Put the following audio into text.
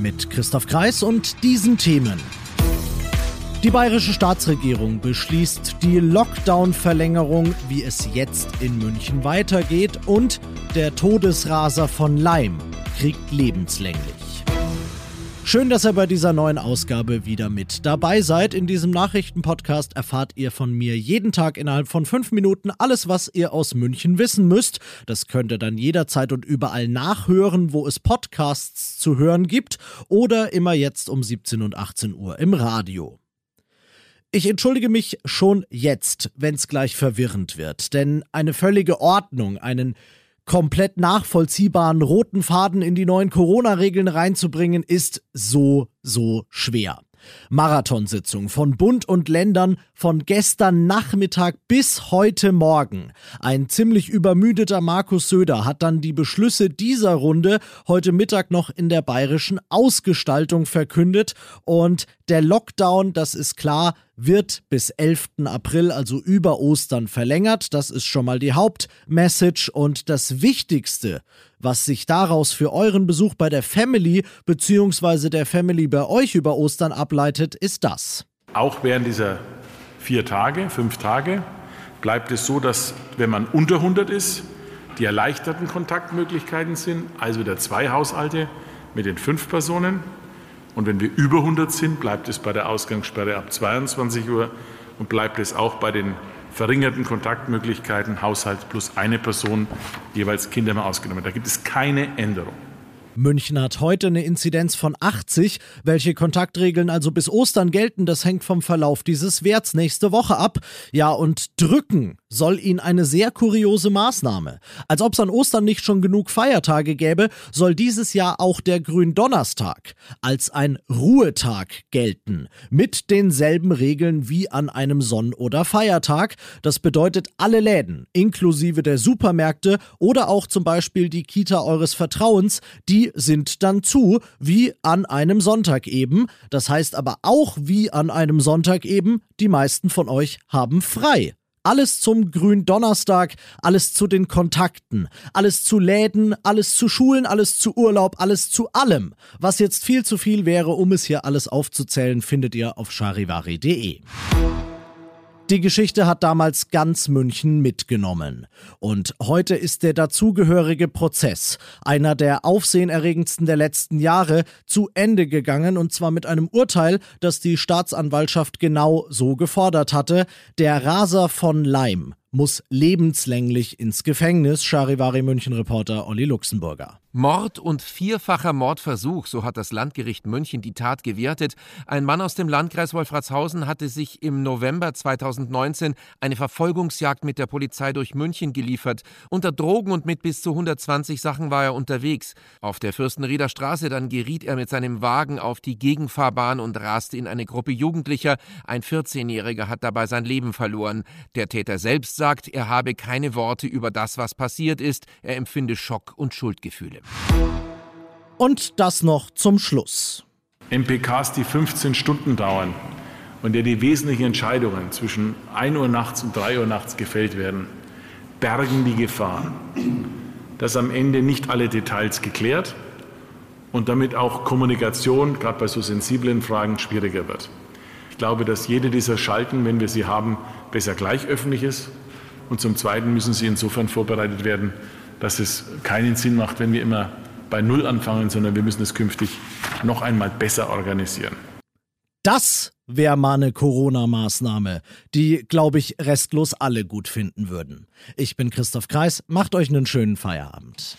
Mit Christoph Kreis und diesen Themen. Die bayerische Staatsregierung beschließt die Lockdown-Verlängerung, wie es jetzt in München weitergeht, und der Todesraser von Leim kriegt lebenslänglich. Schön, dass ihr bei dieser neuen Ausgabe wieder mit dabei seid. In diesem Nachrichtenpodcast erfahrt ihr von mir jeden Tag innerhalb von fünf Minuten alles, was ihr aus München wissen müsst. Das könnt ihr dann jederzeit und überall nachhören, wo es Podcasts zu hören gibt oder immer jetzt um 17 und 18 Uhr im Radio. Ich entschuldige mich schon jetzt, wenn es gleich verwirrend wird, denn eine völlige Ordnung, einen komplett nachvollziehbaren roten Faden in die neuen Corona-Regeln reinzubringen, ist so, so schwer. Marathonsitzung von Bund und Ländern von gestern Nachmittag bis heute Morgen. Ein ziemlich übermüdeter Markus Söder hat dann die Beschlüsse dieser Runde heute Mittag noch in der bayerischen Ausgestaltung verkündet und der Lockdown, das ist klar, wird bis 11. April, also über Ostern, verlängert. Das ist schon mal die Hauptmessage und das Wichtigste, was sich daraus für euren Besuch bei der Family bzw. der Family bei euch über Ostern ableitet, ist das. Auch während dieser vier Tage, fünf Tage, bleibt es so, dass wenn man unter 100 ist, die erleichterten Kontaktmöglichkeiten sind, also wieder zwei Haushalte mit den fünf Personen. Und wenn wir über 100 sind, bleibt es bei der Ausgangssperre ab 22 Uhr und bleibt es auch bei den verringerten Kontaktmöglichkeiten, Haushalt plus eine Person, jeweils Kinder mal ausgenommen. Da gibt es keine Änderung. München hat heute eine Inzidenz von 80. Welche Kontaktregeln also bis Ostern gelten, das hängt vom Verlauf dieses Werts nächste Woche ab. Ja, und drücken soll ihn eine sehr kuriose Maßnahme. Als ob es an Ostern nicht schon genug Feiertage gäbe, soll dieses Jahr auch der Gründonnerstag als ein Ruhetag gelten. Mit denselben Regeln wie an einem Sonn- oder Feiertag. Das bedeutet, alle Läden, inklusive der Supermärkte oder auch zum Beispiel die Kita eures Vertrauens, die sind dann zu, wie an einem Sonntag eben. Das heißt aber auch wie an einem Sonntag eben, die meisten von euch haben frei. Alles zum Gründonnerstag, alles zu den Kontakten, alles zu Läden, alles zu Schulen, alles zu Urlaub, alles zu allem. Was jetzt viel zu viel wäre, um es hier alles aufzuzählen, findet ihr auf charivari.de. Die Geschichte hat damals ganz München mitgenommen. Und heute ist der dazugehörige Prozess, einer der aufsehenerregendsten der letzten Jahre, zu Ende gegangen und zwar mit einem Urteil, das die Staatsanwaltschaft genau so gefordert hatte. Der Raser von Leim muss lebenslänglich ins Gefängnis, Charivari München Reporter Olli Luxemburger. Mord und vierfacher Mordversuch, so hat das Landgericht München die Tat gewertet. Ein Mann aus dem Landkreis Wolfratshausen hatte sich im November 2019 eine Verfolgungsjagd mit der Polizei durch München geliefert. Unter Drogen und mit bis zu 120 Sachen war er unterwegs. Auf der Fürstenrieder Straße dann geriet er mit seinem Wagen auf die Gegenfahrbahn und raste in eine Gruppe Jugendlicher. Ein 14-Jähriger hat dabei sein Leben verloren. Der Täter selbst sagt, er habe keine Worte über das, was passiert ist. Er empfinde Schock und Schuldgefühle. Und das noch zum Schluss. MPKs, die 15 Stunden dauern und der die wesentlichen Entscheidungen zwischen 1 Uhr nachts und 3 Uhr nachts gefällt werden, bergen die Gefahr, dass am Ende nicht alle Details geklärt und damit auch Kommunikation, gerade bei so sensiblen Fragen, schwieriger wird. Ich glaube, dass jede dieser Schalten, wenn wir sie haben, besser gleich öffentlich ist und zum Zweiten müssen sie insofern vorbereitet werden, dass es keinen Sinn macht, wenn wir immer bei Null anfangen, sondern wir müssen es künftig noch einmal besser organisieren. Das wäre mal eine Corona-Maßnahme, die, glaube ich, restlos alle gut finden würden. Ich bin Christoph Kreis, macht euch einen schönen Feierabend.